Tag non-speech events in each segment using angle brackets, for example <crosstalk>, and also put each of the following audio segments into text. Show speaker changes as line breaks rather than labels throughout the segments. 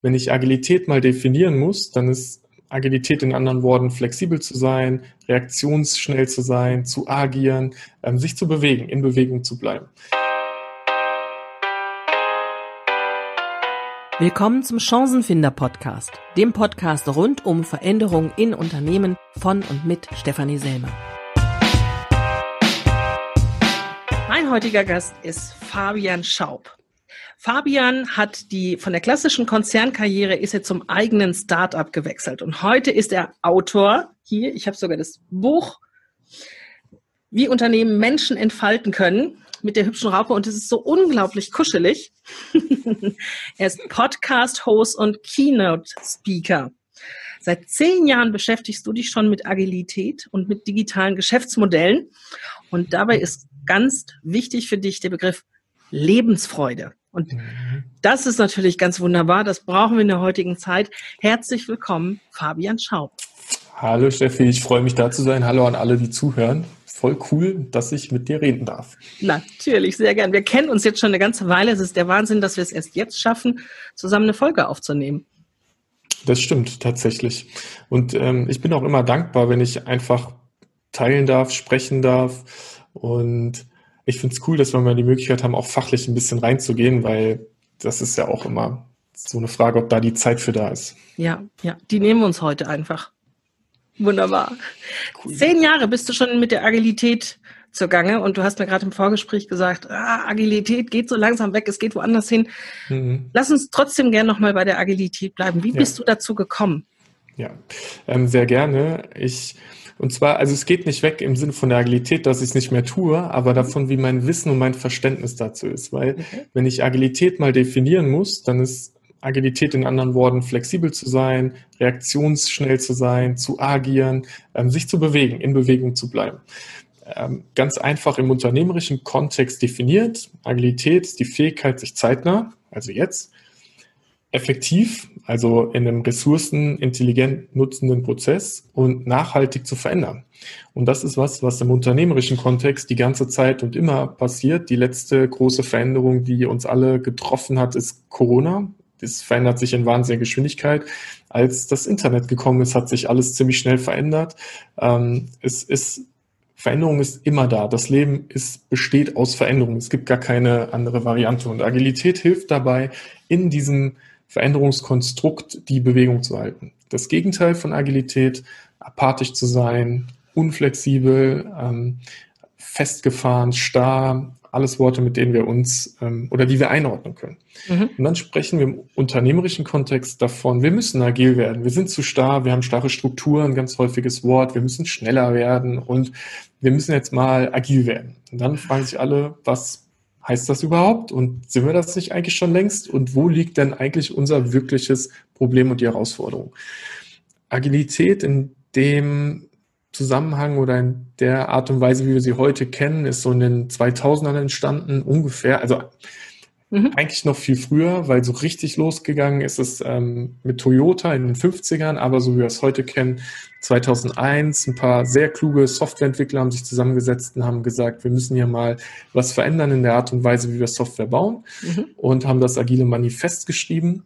Wenn ich Agilität mal definieren muss, dann ist Agilität in anderen Worten flexibel zu sein, reaktionsschnell zu sein, zu agieren, ähm, sich zu bewegen, in Bewegung zu bleiben.
Willkommen zum Chancenfinder Podcast, dem Podcast rund um Veränderungen in Unternehmen von und mit Stefanie Selmer. Mein heutiger Gast ist Fabian Schaub. Fabian hat die von der klassischen Konzernkarriere ist er zum eigenen Startup gewechselt und heute ist er Autor. Hier, ich habe sogar das Buch, wie Unternehmen Menschen entfalten können mit der hübschen Raupe und es ist so unglaublich kuschelig. <laughs> er ist Podcast-Host und Keynote-Speaker. Seit zehn Jahren beschäftigst du dich schon mit Agilität und mit digitalen Geschäftsmodellen. Und dabei ist ganz wichtig für dich der Begriff Lebensfreude. Und mhm. das ist natürlich ganz wunderbar. Das brauchen wir in der heutigen Zeit. Herzlich willkommen, Fabian Schaub.
Hallo Steffi, ich freue mich da zu sein. Hallo an alle, die zuhören. Voll cool, dass ich mit dir reden darf.
Natürlich, sehr gern. Wir kennen uns jetzt schon eine ganze Weile. Es ist der Wahnsinn, dass wir es erst jetzt schaffen, zusammen eine Folge aufzunehmen.
Das stimmt tatsächlich. Und ähm, ich bin auch immer dankbar, wenn ich einfach teilen darf, sprechen darf und ich finde es cool, dass wir mal die Möglichkeit haben, auch fachlich ein bisschen reinzugehen, weil das ist ja auch immer so eine Frage, ob da die Zeit für da ist.
Ja, ja, die nehmen wir uns heute einfach. Wunderbar. Cool. Zehn Jahre bist du schon mit der Agilität zugange und du hast mir gerade im Vorgespräch gesagt, ah, Agilität geht so langsam weg, es geht woanders hin. Mhm. Lass uns trotzdem gerne nochmal bei der Agilität bleiben. Wie ja. bist du dazu gekommen?
Ja, ähm, sehr gerne. Ich und zwar, also es geht nicht weg im Sinne von der Agilität, dass ich es nicht mehr tue, aber davon, wie mein Wissen und mein Verständnis dazu ist. Weil okay. wenn ich Agilität mal definieren muss, dann ist Agilität in anderen Worten flexibel zu sein, reaktionsschnell zu sein, zu agieren, ähm, sich zu bewegen, in Bewegung zu bleiben. Ähm, ganz einfach im unternehmerischen Kontext definiert. Agilität ist die Fähigkeit, sich zeitnah, also jetzt, effektiv, also in einem ressourcenintelligent nutzenden Prozess und nachhaltig zu verändern. Und das ist was, was im unternehmerischen Kontext die ganze Zeit und immer passiert. Die letzte große Veränderung, die uns alle getroffen hat, ist Corona. Das verändert sich in wahnsinniger Geschwindigkeit. Als das Internet gekommen ist, hat sich alles ziemlich schnell verändert. Ähm, es ist Veränderung ist immer da. Das Leben ist, besteht aus Veränderung. Es gibt gar keine andere Variante. Und Agilität hilft dabei, in diesem Veränderungskonstrukt die Bewegung zu halten. Das Gegenteil von Agilität, apathisch zu sein, unflexibel, ähm, festgefahren, starr, alles Worte, mit denen wir uns ähm, oder die wir einordnen können. Mhm. Und dann sprechen wir im unternehmerischen Kontext davon, wir müssen agil werden, wir sind zu starr, wir haben starre Strukturen, ganz häufiges Wort, wir müssen schneller werden und wir müssen jetzt mal agil werden. Und dann fragen sich alle, was heißt das überhaupt? Und sind wir das nicht eigentlich schon längst? Und wo liegt denn eigentlich unser wirkliches Problem und die Herausforderung? Agilität in dem Zusammenhang oder in der Art und Weise, wie wir sie heute kennen, ist so in den 2000ern entstanden, ungefähr, also Mhm. Eigentlich noch viel früher, weil so richtig losgegangen ist es ähm, mit Toyota in den 50ern, aber so wie wir es heute kennen, 2001, ein paar sehr kluge Softwareentwickler haben sich zusammengesetzt und haben gesagt, wir müssen hier mal was verändern in der Art und Weise, wie wir Software bauen mhm. und haben das agile Manifest geschrieben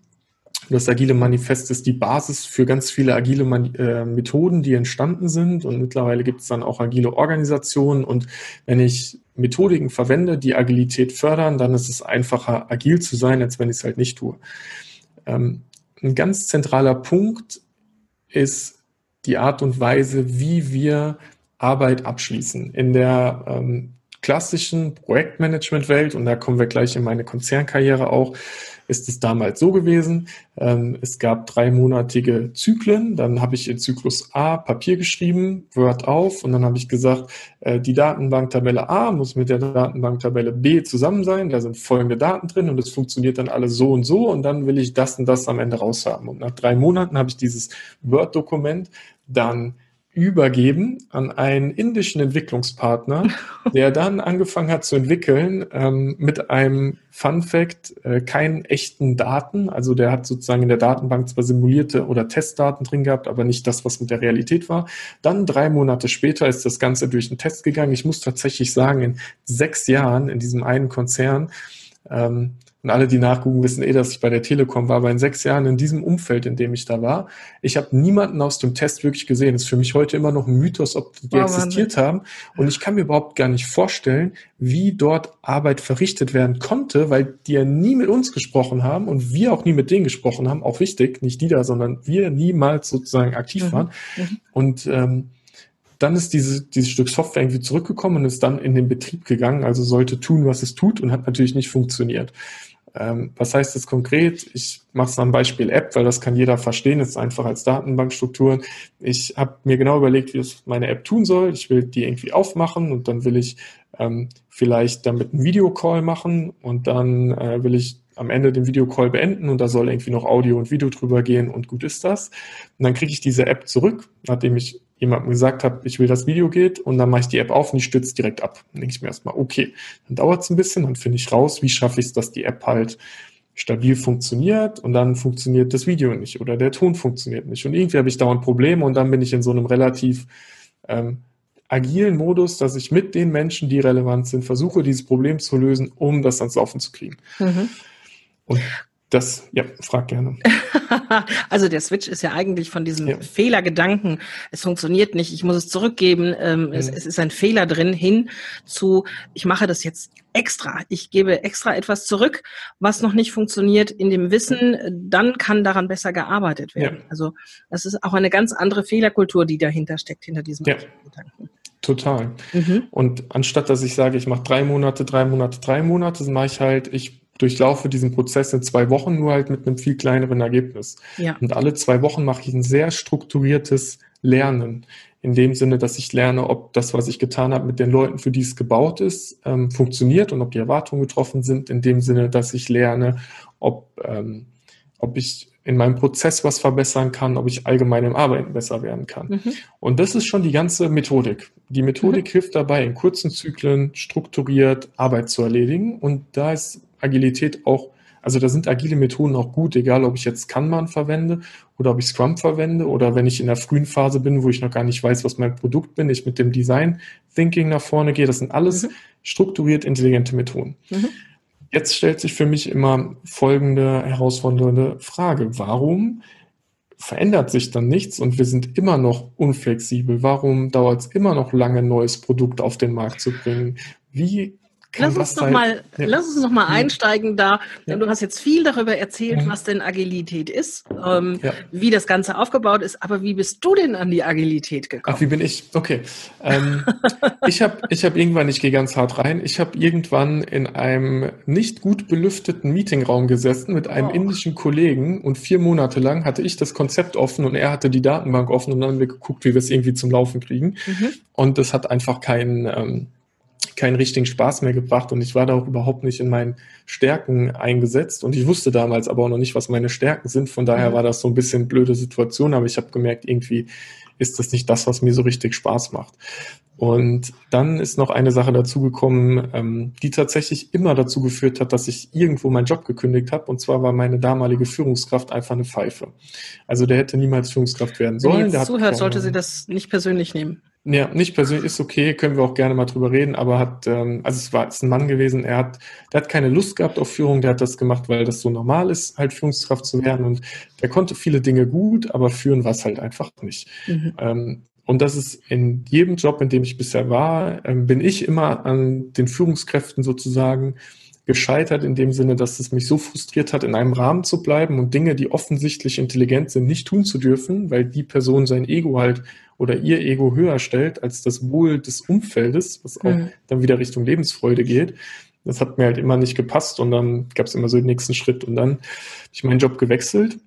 das agile Manifest ist die Basis für ganz viele agile Man äh, Methoden, die entstanden sind. Und mittlerweile gibt es dann auch agile Organisationen. Und wenn ich Methodiken verwende, die Agilität fördern, dann ist es einfacher, agil zu sein, als wenn ich es halt nicht tue. Ähm, ein ganz zentraler Punkt ist die Art und Weise, wie wir Arbeit abschließen. In der ähm, klassischen Projektmanagement-Welt, und da kommen wir gleich in meine Konzernkarriere auch, ist es damals so gewesen. Ähm, es gab dreimonatige Zyklen. Dann habe ich in Zyklus A Papier geschrieben, Word auf und dann habe ich gesagt, äh, die Datenbanktabelle A muss mit der Datenbanktabelle B zusammen sein. Da sind folgende Daten drin und es funktioniert dann alles so und so und dann will ich das und das am Ende raushaben. Und nach drei Monaten habe ich dieses Word-Dokument dann übergeben an einen indischen Entwicklungspartner, <laughs> der dann angefangen hat zu entwickeln ähm, mit einem Fun Fact, äh, keinen echten Daten. Also der hat sozusagen in der Datenbank zwar simulierte oder Testdaten drin gehabt, aber nicht das, was mit der Realität war. Dann drei Monate später ist das Ganze durch einen Test gegangen. Ich muss tatsächlich sagen, in sechs Jahren in diesem einen Konzern ähm, Und alle, die nachgucken, wissen eh, dass ich bei der Telekom war. Aber in sechs Jahren in diesem Umfeld, in dem ich da war, ich habe niemanden aus dem Test wirklich gesehen. Das ist für mich heute immer noch ein Mythos, ob die oh, existiert Mann. haben. Und ich kann mir überhaupt gar nicht vorstellen, wie dort Arbeit verrichtet werden konnte, weil die ja nie mit uns gesprochen haben und wir auch nie mit denen gesprochen haben. Auch wichtig, nicht die da, sondern wir niemals sozusagen aktiv mhm. waren. Mhm. Und ähm, dann ist diese, dieses Stück Software irgendwie zurückgekommen und ist dann in den Betrieb gegangen, also sollte tun, was es tut und hat natürlich nicht funktioniert. Ähm, was heißt das konkret? Ich mache es am Beispiel App, weil das kann jeder verstehen, das ist einfach als Datenbankstrukturen. Ich habe mir genau überlegt, wie es meine App tun soll. Ich will die irgendwie aufmachen und dann will ich ähm, vielleicht damit einen Videocall machen und dann äh, will ich am Ende den Videocall beenden und da soll irgendwie noch Audio und Video drüber gehen und gut ist das. Und dann kriege ich diese App zurück, nachdem ich jemandem gesagt habe, ich will das Video geht und dann mache ich die App auf und die stürzt direkt ab. Dann denke ich mir erstmal, okay, dann dauert es ein bisschen, dann finde ich raus, wie schaffe ich es, dass die App halt stabil funktioniert und dann funktioniert das Video nicht oder der Ton funktioniert nicht. Und irgendwie habe ich dauernd Probleme und dann bin ich in so einem relativ ähm, agilen Modus, dass ich mit den Menschen, die relevant sind, versuche, dieses Problem zu lösen, um das ans Laufen zu kriegen. Mhm. Und das, ja, frag gerne. <laughs>
also der Switch ist ja eigentlich von diesem ja. Fehlergedanken, es funktioniert nicht, ich muss es zurückgeben, ähm, mhm. es, es, ist ein Fehler drin, hin zu, ich mache das jetzt extra. Ich gebe extra etwas zurück, was noch nicht funktioniert, in dem Wissen, dann kann daran besser gearbeitet werden. Ja. Also das ist auch eine ganz andere Fehlerkultur, die dahinter steckt, hinter diesem ja. Gedanken.
Total. Mhm. Und anstatt dass ich sage, ich mache drei Monate, drei Monate, drei Monate, mache ich halt, ich durchlaufe diesen Prozess in zwei Wochen, nur halt mit einem viel kleineren Ergebnis. Ja. Und alle zwei Wochen mache ich ein sehr strukturiertes Lernen. In dem Sinne, dass ich lerne, ob das, was ich getan habe, mit den Leuten, für die es gebaut ist, ähm, funktioniert und ob die Erwartungen getroffen sind. In dem Sinne, dass ich lerne, ob, ähm, ob ich in meinem Prozess was verbessern kann, ob ich allgemein im Arbeiten besser werden kann. Mhm. Und das ist schon die ganze Methodik. Die Methodik mhm. hilft dabei, in kurzen Zyklen strukturiert Arbeit zu erledigen. Und da ist Agilität auch, also da sind agile Methoden auch gut, egal ob ich jetzt Kanban verwende oder ob ich Scrum verwende oder wenn ich in der frühen Phase bin, wo ich noch gar nicht weiß, was mein Produkt bin, ich mit dem Design Thinking nach vorne gehe. Das sind alles mhm. strukturiert intelligente Methoden. Mhm. Jetzt stellt sich für mich immer folgende herausfordernde Frage. Warum verändert sich dann nichts und wir sind immer noch unflexibel? Warum dauert es immer noch lange, ein neues Produkt auf den Markt zu bringen? Wie
Lass uns, noch mal, ja. lass uns noch mal einsteigen da, denn ja. du hast jetzt viel darüber erzählt, was denn Agilität ist, ähm, ja. wie das Ganze aufgebaut ist, aber wie bist du denn an die Agilität gekommen?
Ach, wie bin ich? Okay. Ähm, <laughs> ich habe ich hab irgendwann, ich gehe ganz hart rein, ich habe irgendwann in einem nicht gut belüfteten Meetingraum gesessen mit einem oh. indischen Kollegen und vier Monate lang hatte ich das Konzept offen und er hatte die Datenbank offen und dann haben wir geguckt, wie wir es irgendwie zum Laufen kriegen. Mhm. Und das hat einfach keinen... Ähm, keinen richtigen Spaß mehr gebracht und ich war da auch überhaupt nicht in meinen Stärken eingesetzt und ich wusste damals aber auch noch nicht, was meine Stärken sind. Von daher mhm. war das so ein bisschen blöde Situation, aber ich habe gemerkt, irgendwie ist das nicht das, was mir so richtig Spaß macht. Und dann ist noch eine Sache dazugekommen, ähm, die tatsächlich immer dazu geführt hat, dass ich irgendwo meinen Job gekündigt habe. Und zwar war meine damalige Führungskraft einfach eine Pfeife. Also der hätte niemals Führungskraft werden sollen. Wenn
ihr jetzt zuhört, sollte sie das nicht persönlich nehmen.
Ja, nicht persönlich ist okay, können wir auch gerne mal drüber reden, aber hat, ähm, also es war ist ein Mann gewesen, er hat, der hat keine Lust gehabt auf Führung, der hat das gemacht, weil das so normal ist, halt Führungskraft zu werden und der konnte viele Dinge gut, aber führen war es halt einfach nicht. Mhm. Ähm, und das ist in jedem Job, in dem ich bisher war, ähm, bin ich immer an den Führungskräften sozusagen gescheitert in dem Sinne, dass es mich so frustriert hat, in einem Rahmen zu bleiben und Dinge, die offensichtlich intelligent sind, nicht tun zu dürfen, weil die Person sein Ego halt oder ihr Ego höher stellt als das Wohl des Umfeldes, was auch mhm. dann wieder Richtung Lebensfreude geht. Das hat mir halt immer nicht gepasst und dann gab es immer so den nächsten Schritt und dann habe ich meinen Job gewechselt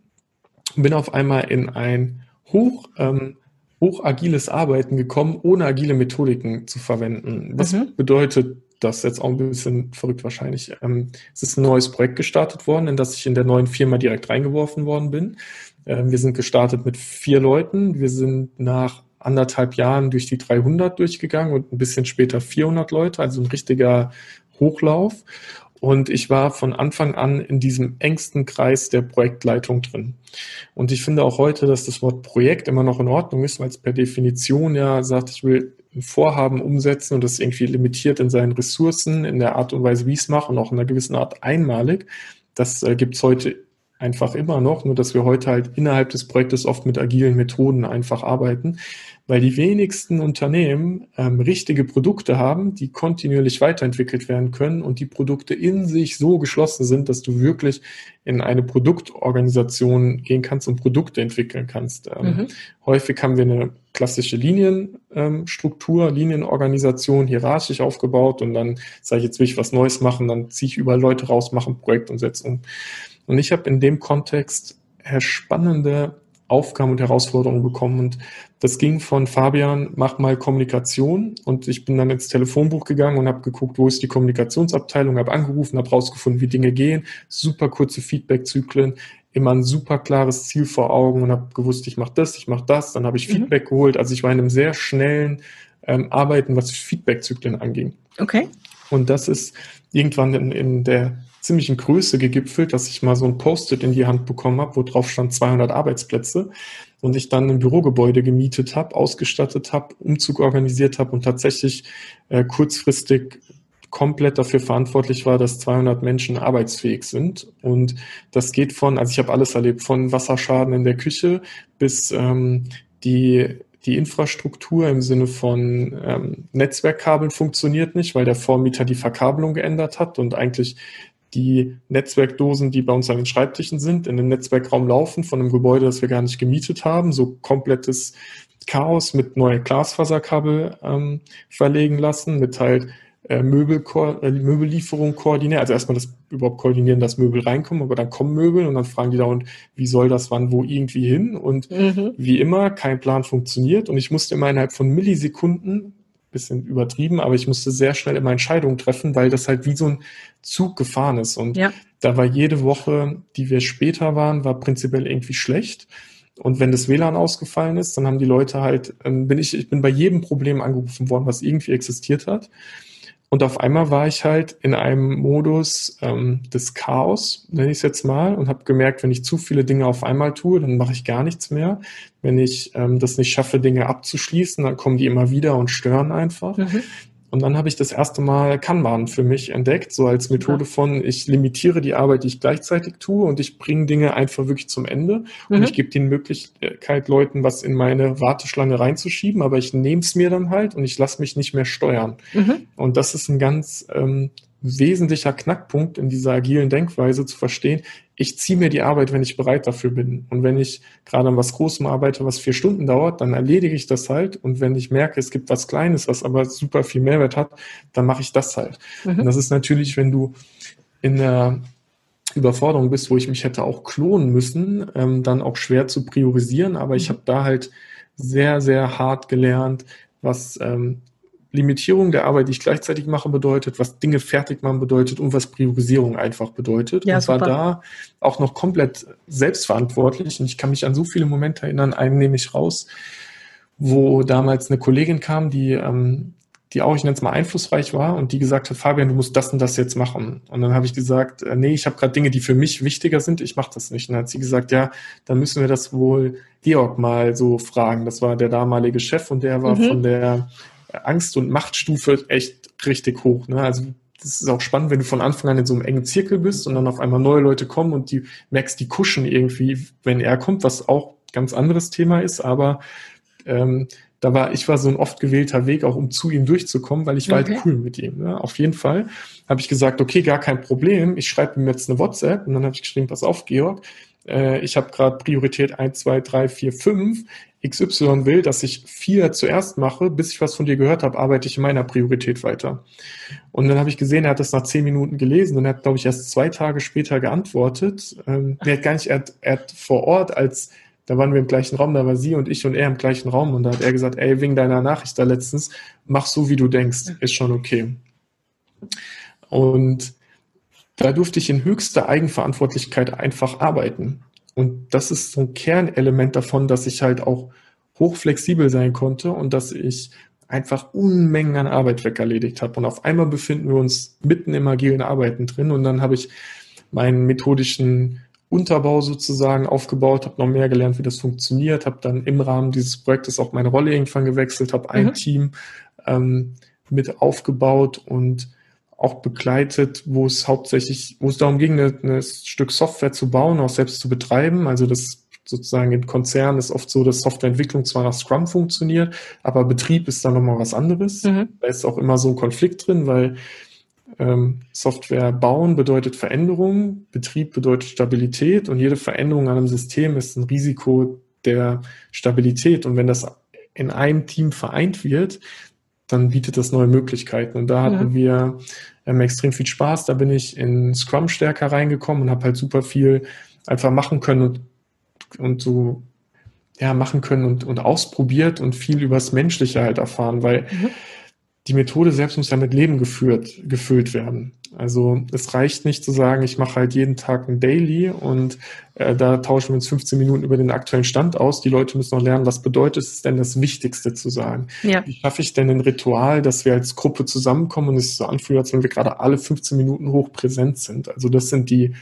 und bin auf einmal in ein hoch ähm, hoch agiles Arbeiten gekommen, ohne agile Methodiken zu verwenden. Was mhm. bedeutet das jetzt auch ein bisschen verrückt wahrscheinlich. Ähm, es ist ein neues Projekt gestartet worden, in das ich in der neuen Firma direkt reingeworfen worden bin. Ähm, wir sind gestartet mit vier Leuten. Wir sind nach anderthalb Jahren durch die 300 durchgegangen und ein bisschen später 400 Leute, also ein richtiger Hochlauf. Und ich war von Anfang an in diesem engsten Kreis der Projektleitung drin. Und ich finde auch heute, dass das Wort Projekt immer noch in Ordnung ist, weil es per Definition ja sagt, ich will Vorhaben umsetzen und das irgendwie limitiert in seinen Ressourcen, in der Art und Weise, wie ich es mache und auch in einer gewissen Art einmalig. Das äh, gibt es heute einfach immer noch, nur dass wir heute halt innerhalb des Projektes oft mit agilen Methoden einfach arbeiten, weil die wenigsten Unternehmen ähm, richtige Produkte haben, die kontinuierlich weiterentwickelt werden können und die Produkte in sich so geschlossen sind, dass du wirklich in eine Produktorganisation gehen kannst und Produkte entwickeln kannst. Ähm, mhm. Häufig haben wir eine klassische Linienstruktur, ähm, Linienorganisation, hierarchisch aufgebaut und dann sage ich, jetzt will ich was Neues machen, dann ziehe ich über Leute raus, mache ein Projekt und setze um. Und ich habe in dem Kontext spannende Aufgaben und Herausforderungen bekommen. Und das ging von Fabian, mach mal Kommunikation. Und ich bin dann ins Telefonbuch gegangen und habe geguckt, wo ist die Kommunikationsabteilung, habe angerufen, habe rausgefunden, wie Dinge gehen, super kurze Feedbackzyklen, immer ein super klares Ziel vor Augen und habe gewusst, ich mache das, ich mache das. Dann habe ich mhm. Feedback geholt. Also ich war in einem sehr schnellen ähm, Arbeiten, was Feedbackzyklen anging.
Okay.
Und das ist irgendwann in, in der ziemlichen Größe gegipfelt, dass ich mal so ein Post-it in die Hand bekommen habe, wo drauf stand 200 Arbeitsplätze und ich dann ein Bürogebäude gemietet habe, ausgestattet habe, Umzug organisiert habe und tatsächlich äh, kurzfristig komplett dafür verantwortlich war, dass 200 Menschen arbeitsfähig sind. Und das geht von, also ich habe alles erlebt, von Wasserschaden in der Küche bis ähm, die die Infrastruktur im Sinne von ähm, Netzwerkkabeln funktioniert nicht, weil der Vormieter die Verkabelung geändert hat und eigentlich die Netzwerkdosen, die bei uns an den Schreibtischen sind, in dem Netzwerkraum laufen von einem Gebäude, das wir gar nicht gemietet haben. So komplettes Chaos mit neue Glasfaserkabel ähm, verlegen lassen, mit halt äh, Möbel, äh, Möbellieferung koordinieren. Also erstmal das überhaupt koordinieren, dass Möbel reinkommen, aber dann kommen Möbel und dann fragen die da und wie soll das wann wo irgendwie hin? Und mhm. wie immer, kein Plan funktioniert. Und ich musste immer innerhalb von Millisekunden bisschen übertrieben, aber ich musste sehr schnell immer Entscheidungen treffen, weil das halt wie so ein Zug gefahren ist. Und ja. da war jede Woche, die wir später waren, war prinzipiell irgendwie schlecht. Und wenn das WLAN ausgefallen ist, dann haben die Leute halt, ähm, bin ich, ich bin bei jedem Problem angerufen worden, was irgendwie existiert hat. Und auf einmal war ich halt in einem Modus ähm, des Chaos, nenne ich es jetzt mal, und habe gemerkt, wenn ich zu viele Dinge auf einmal tue, dann mache ich gar nichts mehr. Wenn ich ähm, das nicht schaffe, Dinge abzuschließen, dann kommen die immer wieder und stören einfach. Mhm. Und dann habe ich das erste Mal Kanban für mich entdeckt, so als Methode von, ich limitiere die Arbeit, die ich gleichzeitig tue und ich bringe Dinge einfach wirklich zum Ende. Mhm. Und ich gebe die Möglichkeit, Leuten was in meine Warteschlange reinzuschieben, aber ich nehme es mir dann halt und ich lasse mich nicht mehr steuern. Mhm. Und das ist ein ganz ähm, wesentlicher Knackpunkt in dieser agilen Denkweise zu verstehen, ich ziehe mir die Arbeit, wenn ich bereit dafür bin. Und wenn ich gerade an was Großem arbeite, was vier Stunden dauert, dann erledige ich das halt. Und wenn ich merke, es gibt was Kleines, was aber super viel Mehrwert hat, dann mache ich das halt. Mhm. Und das ist natürlich, wenn du in der Überforderung bist, wo ich mich hätte auch klonen müssen, ähm, dann auch schwer zu priorisieren. Aber ich mhm. habe da halt sehr, sehr hart gelernt, was ähm, Limitierung der Arbeit, die ich gleichzeitig mache, bedeutet, was Dinge fertig machen bedeutet und was Priorisierung einfach bedeutet. Ja, und war da auch noch komplett selbstverantwortlich. Und ich kann mich an so viele Momente erinnern, einen nehme ich raus, wo damals eine Kollegin kam, die, ähm, die auch, ich nenne es mal, einflussreich war und die gesagt hat, Fabian, du musst das und das jetzt machen. Und dann habe ich gesagt, äh, nee, ich habe gerade Dinge, die für mich wichtiger sind, ich mache das nicht. Und dann hat sie gesagt, ja, dann müssen wir das wohl Georg mal so fragen. Das war der damalige Chef und der war mhm. von der Angst- und Machtstufe echt richtig hoch. Ne? Also das ist auch spannend, wenn du von Anfang an in so einem engen Zirkel bist und dann auf einmal neue Leute kommen und die merkst, die kuschen irgendwie, wenn er kommt, was auch ganz anderes Thema ist, aber ähm, da war, ich war so ein oft gewählter Weg, auch um zu ihm durchzukommen, weil ich war halt okay. halt cool mit ihm. Ne? Auf jeden Fall habe ich gesagt, okay, gar kein Problem, ich schreibe ihm jetzt eine WhatsApp und dann habe ich geschrieben, pass auf, Georg, äh, ich habe gerade Priorität 1, 2, 3, 4, 5. XY will, dass ich vier zuerst mache, bis ich was von dir gehört habe, arbeite ich in meiner Priorität weiter. Und dann habe ich gesehen, er hat das nach zehn Minuten gelesen und er hat, glaube ich, erst zwei Tage später geantwortet. Ähm, er hat gar nicht, er hat, er hat vor Ort als da waren wir im gleichen Raum, da war sie und ich und er im gleichen Raum und da hat er gesagt, ey, wegen deiner Nachricht da letztens, mach so, wie du denkst, ist schon okay. Und da durfte ich in höchster Eigenverantwortlichkeit einfach arbeiten. Und das ist so ein Kernelement davon, dass ich halt auch hochflexibel sein konnte und dass ich einfach Unmengen an Arbeit wegerledigt habe. Und auf einmal befinden wir uns mitten im agilen Arbeiten drin und dann habe ich meinen methodischen Unterbau sozusagen aufgebaut, habe noch mehr gelernt, wie das funktioniert, habe dann im Rahmen dieses Projektes auch meine Rolle irgendwann gewechselt, habe ein mhm. Team ähm, mit aufgebaut und auch begleitet, wo es hauptsächlich, wo es darum ging, ein Stück Software zu bauen, auch selbst zu betreiben. Also das sozusagen in Konzernen ist oft so, dass Softwareentwicklung zwar nach Scrum funktioniert, aber Betrieb ist dann nochmal was anderes. Mhm. Da ist auch immer so ein Konflikt drin, weil ähm, Software bauen bedeutet Veränderung, Betrieb bedeutet Stabilität und jede Veränderung an einem System ist ein Risiko der Stabilität. Und wenn das in einem Team vereint wird, dann bietet das neue Möglichkeiten. Und da hatten ja. wir ähm, extrem viel Spaß. Da bin ich in Scrum stärker reingekommen und habe halt super viel einfach machen können und, und so ja, machen können und, und ausprobiert und viel übers Menschliche halt erfahren, weil mhm die Methode selbst muss ja mit Leben geführt, gefüllt werden. Also es reicht nicht zu sagen, ich mache halt jeden Tag ein Daily und äh, da tauschen wir uns 15 Minuten über den aktuellen Stand aus. Die Leute müssen noch lernen, was bedeutet es denn das Wichtigste zu sagen? Ja. Wie schaffe ich denn ein Ritual, dass wir als Gruppe zusammenkommen und es so anfühlt, als wenn wir gerade alle 15 Minuten hoch präsent sind? Also das sind die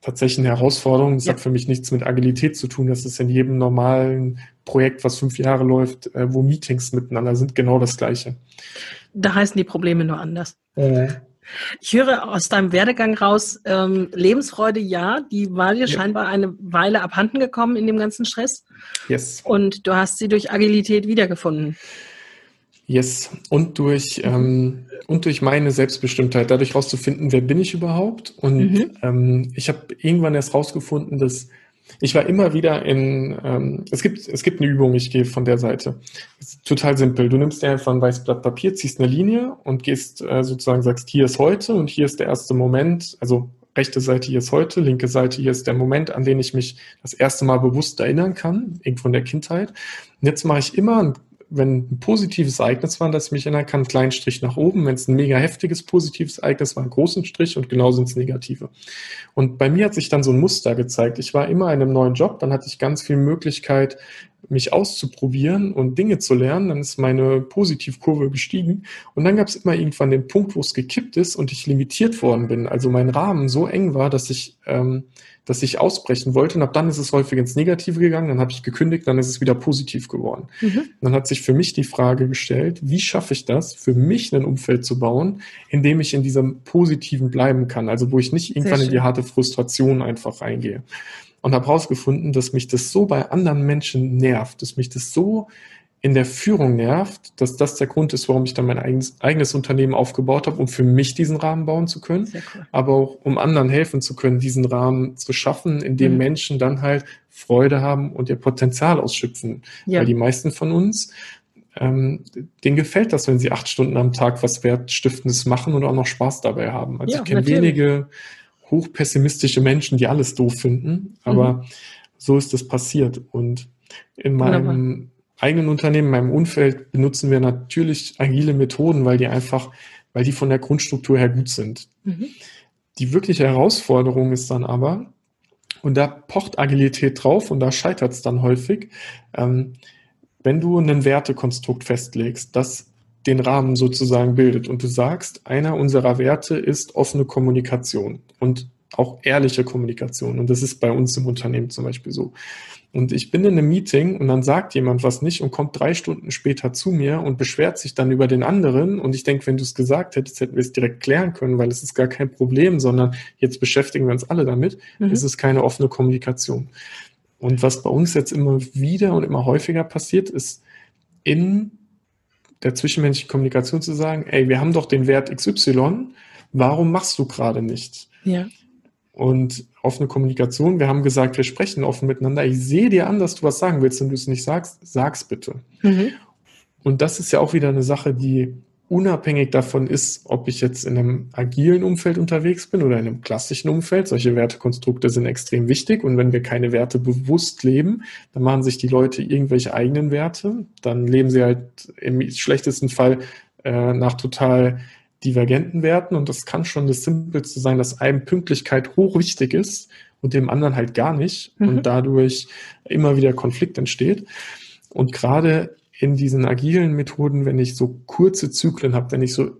tatsächlichen Herausforderungen. Das ja. hat für mich nichts mit Agilität zu tun. Das ist in jedem normalen Projekt, was fünf Jahre läuft, äh, wo Meetings miteinander sind, genau das Gleiche.
Da heißen die Probleme nur anders. Äh. Ich höre aus deinem Werdegang raus, ähm, Lebensfreude ja, die war dir ja. scheinbar eine Weile abhanden gekommen in dem ganzen Stress.
Yes.
Und du hast sie durch Agilität wiedergefunden.
Yes. Und durch, ähm, und durch meine Selbstbestimmtheit, dadurch rauszufinden, wer bin ich überhaupt. Und mhm. ähm, ich habe irgendwann erst rausgefunden, dass ich war immer wieder in, ähm, es gibt, es gibt eine Übung, ich gehe von der Seite. total simpel. Du nimmst dir einfach ein weißes Blatt Papier, ziehst eine Linie und gehst äh, sozusagen, sagst, hier ist heute und hier ist der erste Moment, also rechte Seite hier ist heute, linke Seite hier ist der Moment, an den ich mich das erste Mal bewusst erinnern kann, irgendwo in der Kindheit. Und jetzt mache ich immer ein wenn ein positives Ereignis war, dass ich mich erinnern kann, einen kleinen Strich nach oben. Wenn es ein mega heftiges positives Ereignis war, einen großen Strich und genau sind es negative. Und bei mir hat sich dann so ein Muster gezeigt. Ich war immer in einem neuen Job, dann hatte ich ganz viel Möglichkeit, mich auszuprobieren und Dinge zu lernen. Dann ist meine Positivkurve gestiegen. Und dann gab es immer irgendwann den Punkt, wo es gekippt ist und ich limitiert worden bin. Also mein Rahmen so eng war, dass ich ähm, dass ich ausbrechen wollte. Und ab dann ist es häufig ins Negative gegangen. Dann habe ich gekündigt, dann ist es wieder positiv geworden. Mhm. Dann hat sich für mich die Frage gestellt, wie schaffe ich das, für mich ein Umfeld zu bauen, in dem ich in diesem Positiven bleiben kann. Also wo ich nicht irgendwann in die harte Frustration einfach reingehe. Und habe herausgefunden, dass mich das so bei anderen Menschen nervt, dass mich das so in der Führung nervt, dass das der Grund ist, warum ich dann mein eigenes, eigenes Unternehmen aufgebaut habe, um für mich diesen Rahmen bauen zu können, cool. aber auch um anderen helfen zu können, diesen Rahmen zu schaffen, in dem mhm. Menschen dann halt Freude haben und ihr Potenzial ausschöpfen. Ja. Weil die meisten von uns, ähm, denen gefällt das, wenn sie acht Stunden am Tag was Wertstiftendes machen und auch noch Spaß dabei haben. Also ja, ich kenne wenige hochpessimistische Menschen, die alles doof finden, aber mhm. so ist das passiert. Und in meinem Wunderbar eigenen Unternehmen, in meinem Umfeld benutzen wir natürlich agile Methoden, weil die einfach, weil die von der Grundstruktur her gut sind. Mhm. Die wirkliche Herausforderung ist dann aber, und da pocht Agilität drauf und da scheitert es dann häufig, ähm, wenn du ein Wertekonstrukt festlegst, das den Rahmen sozusagen bildet und du sagst, einer unserer Werte ist offene Kommunikation und auch ehrliche Kommunikation. Und das ist bei uns im Unternehmen zum Beispiel so. Und ich bin in einem Meeting und dann sagt jemand was nicht und kommt drei Stunden später zu mir und beschwert sich dann über den anderen. Und ich denke, wenn du es gesagt hättest, hätten wir es direkt klären können, weil es ist gar kein Problem, sondern jetzt beschäftigen wir uns alle damit. Mhm. Es ist keine offene Kommunikation. Und was bei uns jetzt immer wieder und immer häufiger passiert, ist in der zwischenmenschlichen Kommunikation zu sagen, ey, wir haben doch den Wert XY, warum machst du gerade nicht? Ja und offene Kommunikation. Wir haben gesagt, wir sprechen offen miteinander. Ich sehe dir an, dass du was sagen willst und du es nicht sagst, sag's bitte. Mhm. Und das ist ja auch wieder eine Sache, die unabhängig davon ist, ob ich jetzt in einem agilen Umfeld unterwegs bin oder in einem klassischen Umfeld. Solche Wertekonstrukte sind extrem wichtig. Und wenn wir keine Werte bewusst leben, dann machen sich die Leute irgendwelche eigenen Werte. Dann leben sie halt im schlechtesten Fall äh, nach total divergenten Werten und das kann schon das Simpelste sein, dass einem Pünktlichkeit hochwichtig ist und dem anderen halt gar nicht mhm. und dadurch immer wieder Konflikt entsteht. Und gerade in diesen agilen Methoden, wenn ich so kurze Zyklen habe, wenn ich so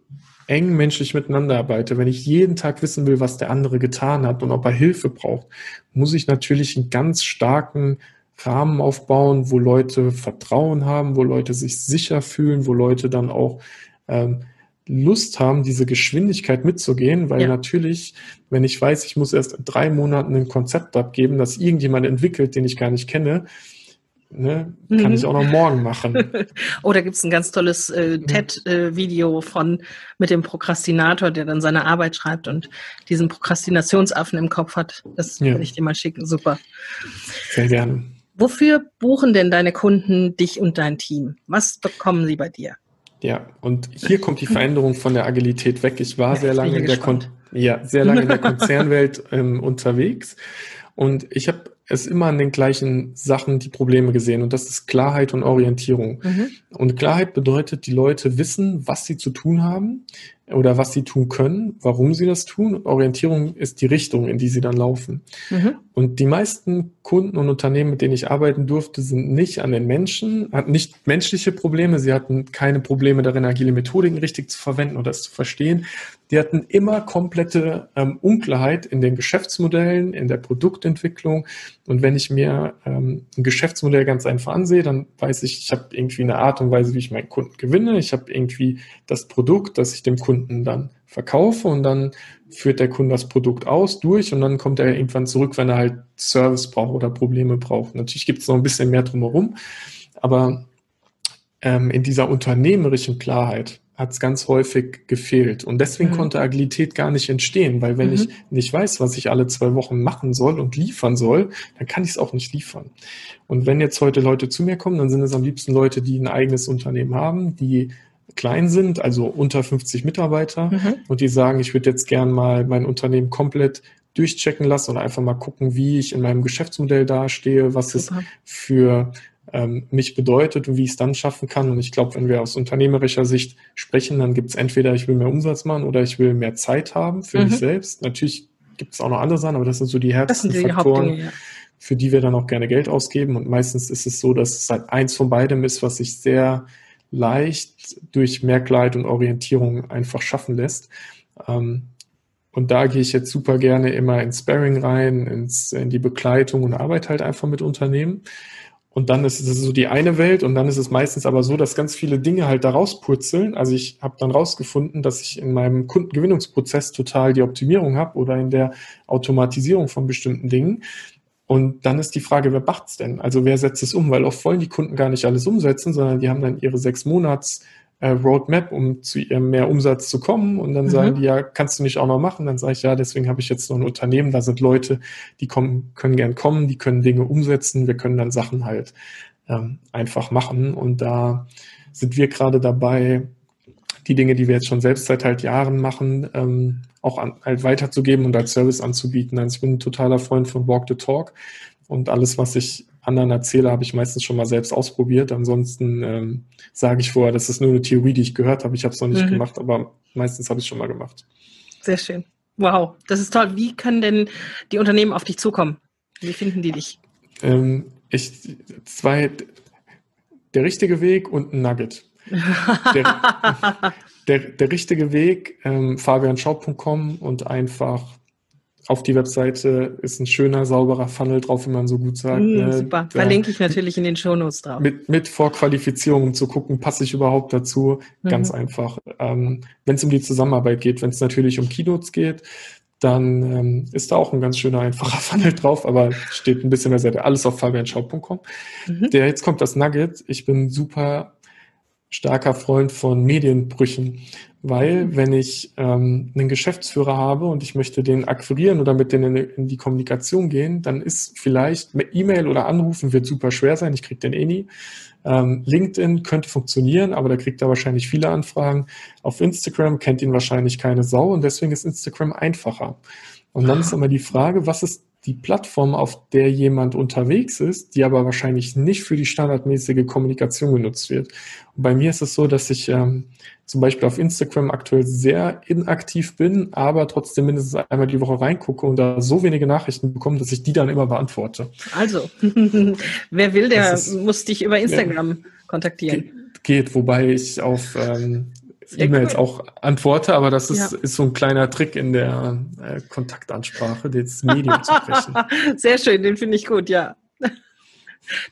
eng menschlich miteinander arbeite, wenn ich jeden Tag wissen will, was der andere getan hat und ob er Hilfe braucht, muss ich natürlich einen ganz starken Rahmen aufbauen, wo Leute Vertrauen haben, wo Leute sich sicher fühlen, wo Leute dann auch ähm, Lust haben, diese Geschwindigkeit mitzugehen, weil ja. natürlich, wenn ich weiß, ich muss erst in drei Monaten ein Konzept abgeben, das irgendjemand entwickelt, den ich gar nicht kenne, ne, kann mhm. ich auch noch morgen machen. <laughs>
Oder gibt es ein ganz tolles äh, mhm. TED-Video von mit dem Prokrastinator, der dann seine Arbeit schreibt und diesen Prokrastinationsaffen im Kopf hat. Das ja. will ich dir mal schicken. Super.
Sehr gerne.
Wofür buchen denn deine Kunden dich und dein Team? Was bekommen sie bei dir?
Ja, und hier kommt die Veränderung von der Agilität weg. Ich war ja, sehr lange in der Kon ja, sehr lange in der <laughs> Konzernwelt ähm, unterwegs und ich habe es immer an den gleichen Sachen die Probleme gesehen und das ist Klarheit und Orientierung. Mhm. Und Klarheit bedeutet, die Leute wissen, was sie zu tun haben oder was sie tun können, warum sie das tun. Und Orientierung ist die Richtung, in die sie dann laufen. Mhm. Und die meisten Kunden und Unternehmen, mit denen ich arbeiten durfte, sind nicht an den Menschen, hatten nicht menschliche Probleme, sie hatten keine Probleme darin, agile Methodiken richtig zu verwenden oder es zu verstehen. Die hatten immer komplette ähm, Unklarheit in den Geschäftsmodellen, in der Produktentwicklung. Und wenn ich mir ähm, ein Geschäftsmodell ganz einfach ansehe, dann weiß ich, ich habe irgendwie eine Art und Weise, wie ich meinen Kunden gewinne. Ich habe irgendwie das Produkt, das ich dem Kunden dann verkaufe und dann führt der Kunde das Produkt aus, durch und dann kommt er irgendwann zurück, wenn er halt Service braucht oder Probleme braucht. Natürlich gibt es noch ein bisschen mehr drumherum, aber ähm, in dieser unternehmerischen Klarheit hat es ganz häufig gefehlt. Und deswegen mhm. konnte Agilität gar nicht entstehen, weil wenn mhm. ich nicht weiß, was ich alle zwei Wochen machen soll und liefern soll, dann kann ich es auch nicht liefern. Und wenn jetzt heute Leute zu mir kommen, dann sind es am liebsten Leute, die ein eigenes Unternehmen haben, die klein sind, also unter 50 Mitarbeiter mhm. und die sagen, ich würde jetzt gern mal mein Unternehmen komplett durchchecken lassen oder einfach mal gucken, wie ich in meinem Geschäftsmodell dastehe, was Super. es für ähm, mich bedeutet und wie ich es dann schaffen kann. Und ich glaube, wenn wir aus unternehmerischer Sicht sprechen, dann gibt es entweder, ich will mehr Umsatz machen oder ich will mehr Zeit haben für mhm. mich selbst. Natürlich gibt es auch noch andere Sachen, aber das sind so die härtesten Faktoren, ja. für die wir dann auch gerne Geld ausgeben. Und meistens ist es so, dass es halt eins von beidem ist, was sich sehr leicht durch Merkleid und Orientierung einfach schaffen lässt. Ähm, und da gehe ich jetzt super gerne immer ins Sparring rein, ins, in die Begleitung und arbeite halt einfach mit Unternehmen. Und dann ist es so die eine Welt und dann ist es meistens aber so, dass ganz viele Dinge halt da rauspurzeln. Also ich habe dann rausgefunden, dass ich in meinem Kundengewinnungsprozess total die Optimierung habe oder in der Automatisierung von bestimmten Dingen. Und dann ist die Frage, wer macht's denn? Also wer setzt es um? Weil oft wollen die Kunden gar nicht alles umsetzen, sondern die haben dann ihre sechs Monats äh, Roadmap, um zu ihrem mehr Umsatz zu kommen. Und dann mhm. sagen die, ja, kannst du nicht auch noch machen? Dann sage ich, ja, deswegen habe ich jetzt noch ein Unternehmen. Da sind Leute, die kommen, können gern kommen, die können Dinge umsetzen. Wir können dann Sachen halt ähm, einfach machen. Und da sind wir gerade dabei, die Dinge, die wir jetzt schon selbst seit halt Jahren machen, ähm, auch an, halt weiterzugeben und als Service anzubieten. Also ich bin ein totaler Freund von Walk the Talk und alles, was ich anderen erzähle, habe ich meistens schon mal selbst ausprobiert. Ansonsten ähm, sage ich vorher, das ist nur eine Theorie, die ich gehört habe. Ich habe es noch nicht mhm. gemacht, aber meistens habe ich es schon mal gemacht.
Sehr schön. Wow, das ist toll. Wie können denn die Unternehmen auf dich zukommen? Wie finden die dich?
Ähm, ich zwei der richtige Weg und ein Nugget. Der, der, der richtige Weg, ähm, fabianschau.com und einfach auf die Webseite ist ein schöner, sauberer Funnel drauf, wie man so gut sagt. Mm,
ne? Super, da verlinke ich natürlich in den Shownotes drauf.
Mit, mit Vorqualifizierung, um zu gucken, passe ich überhaupt dazu. Ganz mhm. einfach. Ähm, wenn es um die Zusammenarbeit geht, wenn es natürlich um Keynotes geht, dann ähm, ist da auch ein ganz schöner, einfacher <laughs> Funnel drauf, aber steht ein bisschen mehr Seite. Alles auf fabianschau.com. Mhm. Der, jetzt kommt das Nugget. Ich bin super starker Freund von Medienbrüchen, weil mhm. wenn ich ähm, einen Geschäftsführer habe und ich möchte den akquirieren oder mit denen in, die Kommunikation gehen, dann ist vielleicht E-Mail oder Anrufen wird super schwer sein, ich kriege den eh nie. Ähm, LinkedIn könnte funktionieren, aber da kriegt er wahrscheinlich viele Anfragen. Auf Instagram kennt ihn wahrscheinlich keine Sau und deswegen ist Instagram einfacher. Und dann ist immer die Frage, was ist die Plattform, auf der jemand unterwegs ist, die aber wahrscheinlich nicht für die standardmäßige Kommunikation genutzt wird. Und bei mir ist es so, dass ich ähm, zum Beispiel auf Instagram aktuell sehr inaktiv bin, aber trotzdem mindestens einmal die Woche reingucke und da so wenige Nachrichten bekomme, dass ich die dann immer beantworte.
Also, <laughs> wer will, der ist, muss dich über Instagram ja, kontaktieren.
Geht, wobei ich auf ähm, E-Mails auch antworte, aber das ist, ja. ist so ein kleiner Trick in der äh, Kontaktansprache, das Medium zu brechen. <laughs>
Sehr schön, den finde ich gut, ja.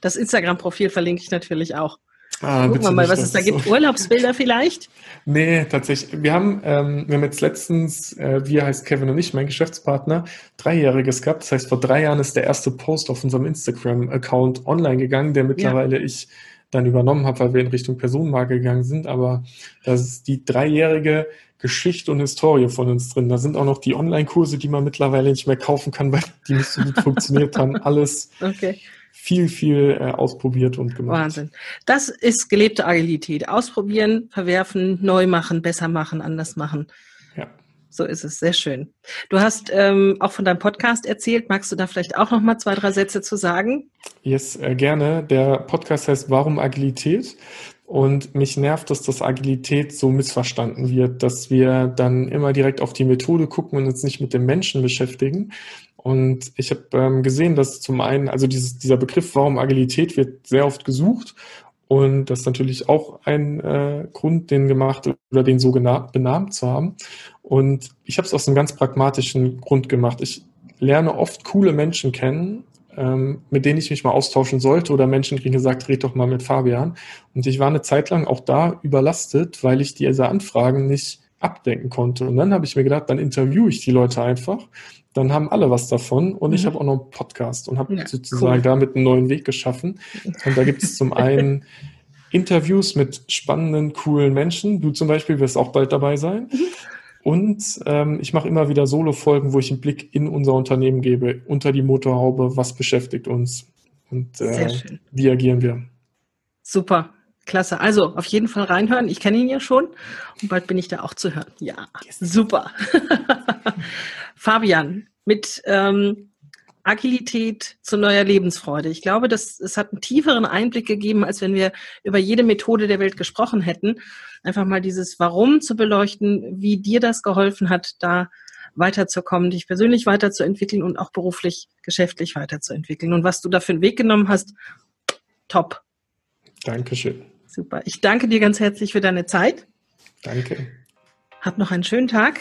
Das Instagram-Profil verlinke ich natürlich auch. Ah, Gucken wir mal, was es da gibt. So. Urlaubsbilder vielleicht?
Nee, tatsächlich. Wir haben, ähm, wir haben jetzt letztens, äh, wir heißt Kevin und ich, mein Geschäftspartner, dreijähriges gehabt. Das heißt, vor drei Jahren ist der erste Post auf unserem Instagram-Account online gegangen, der mittlerweile ja. ich dann übernommen habe, weil wir in Richtung Personenmarke gegangen sind. Aber das ist die dreijährige Geschichte und Historie von uns drin. Da sind auch noch die Online-Kurse, die man mittlerweile nicht mehr kaufen kann, weil die nicht so gut <laughs> funktioniert haben. Alles okay. viel, viel äh, ausprobiert und gemacht.
Wahnsinn. Das ist gelebte Agilität. Ausprobieren, verwerfen, neu machen, besser machen, anders machen. So ist es, sehr schön. Du hast ähm, auch von deinem Podcast erzählt. Magst du da vielleicht auch noch mal zwei, drei Sätze zu sagen?
Yes, äh, gerne. Der Podcast heißt Warum Agilität? Und mich nervt, dass das Agilität so missverstanden wird, dass wir dann immer direkt auf die Methode gucken und uns nicht mit dem Menschen beschäftigen. Und ich habe ähm, gesehen, dass zum einen, also dieses, dieser Begriff Warum Agilität wird sehr oft gesucht. Und das ist natürlich auch ein äh, Grund, den gemacht oder den so benannt zu haben. Und ich habe es aus einem ganz pragmatischen Grund gemacht. Ich lerne oft coole Menschen kennen ähm, mit denen ich mich mal austauschen sollte oder Menschen kriegen gesagt, red doch mal mit Fabian. Und ich war eine Zeit lang auch da überlastet, weil ich diese Anfragen nicht abdenken konnte. Und dann habe ich mir gedacht, dann interviewe ich die Leute einfach. Dann haben alle was davon und mhm. ich habe auch noch einen Podcast und habe ja, sozusagen cool. damit einen neuen Weg geschaffen. Und da gibt es zum <laughs> einen Interviews mit spannenden, coolen Menschen. Du zum Beispiel wirst auch bald dabei sein. Mhm. Und ähm, ich mache immer wieder Solo-Folgen, wo ich einen Blick in unser Unternehmen gebe, unter die Motorhaube, was beschäftigt uns und äh, wie agieren wir.
Super, klasse. Also auf jeden Fall reinhören. Ich kenne ihn ja schon und bald bin ich da auch zu hören. Ja, yes. super. <laughs> Fabian, mit ähm, Agilität zu neuer Lebensfreude. Ich glaube, dass es hat einen tieferen Einblick gegeben, als wenn wir über jede Methode der Welt gesprochen hätten. Einfach mal dieses Warum zu beleuchten, wie dir das geholfen hat, da weiterzukommen, dich persönlich weiterzuentwickeln und auch beruflich, geschäftlich weiterzuentwickeln. Und was du da für einen Weg genommen hast, top.
Dankeschön.
Super. Ich danke dir ganz herzlich für deine Zeit.
Danke.
Hab noch einen schönen Tag.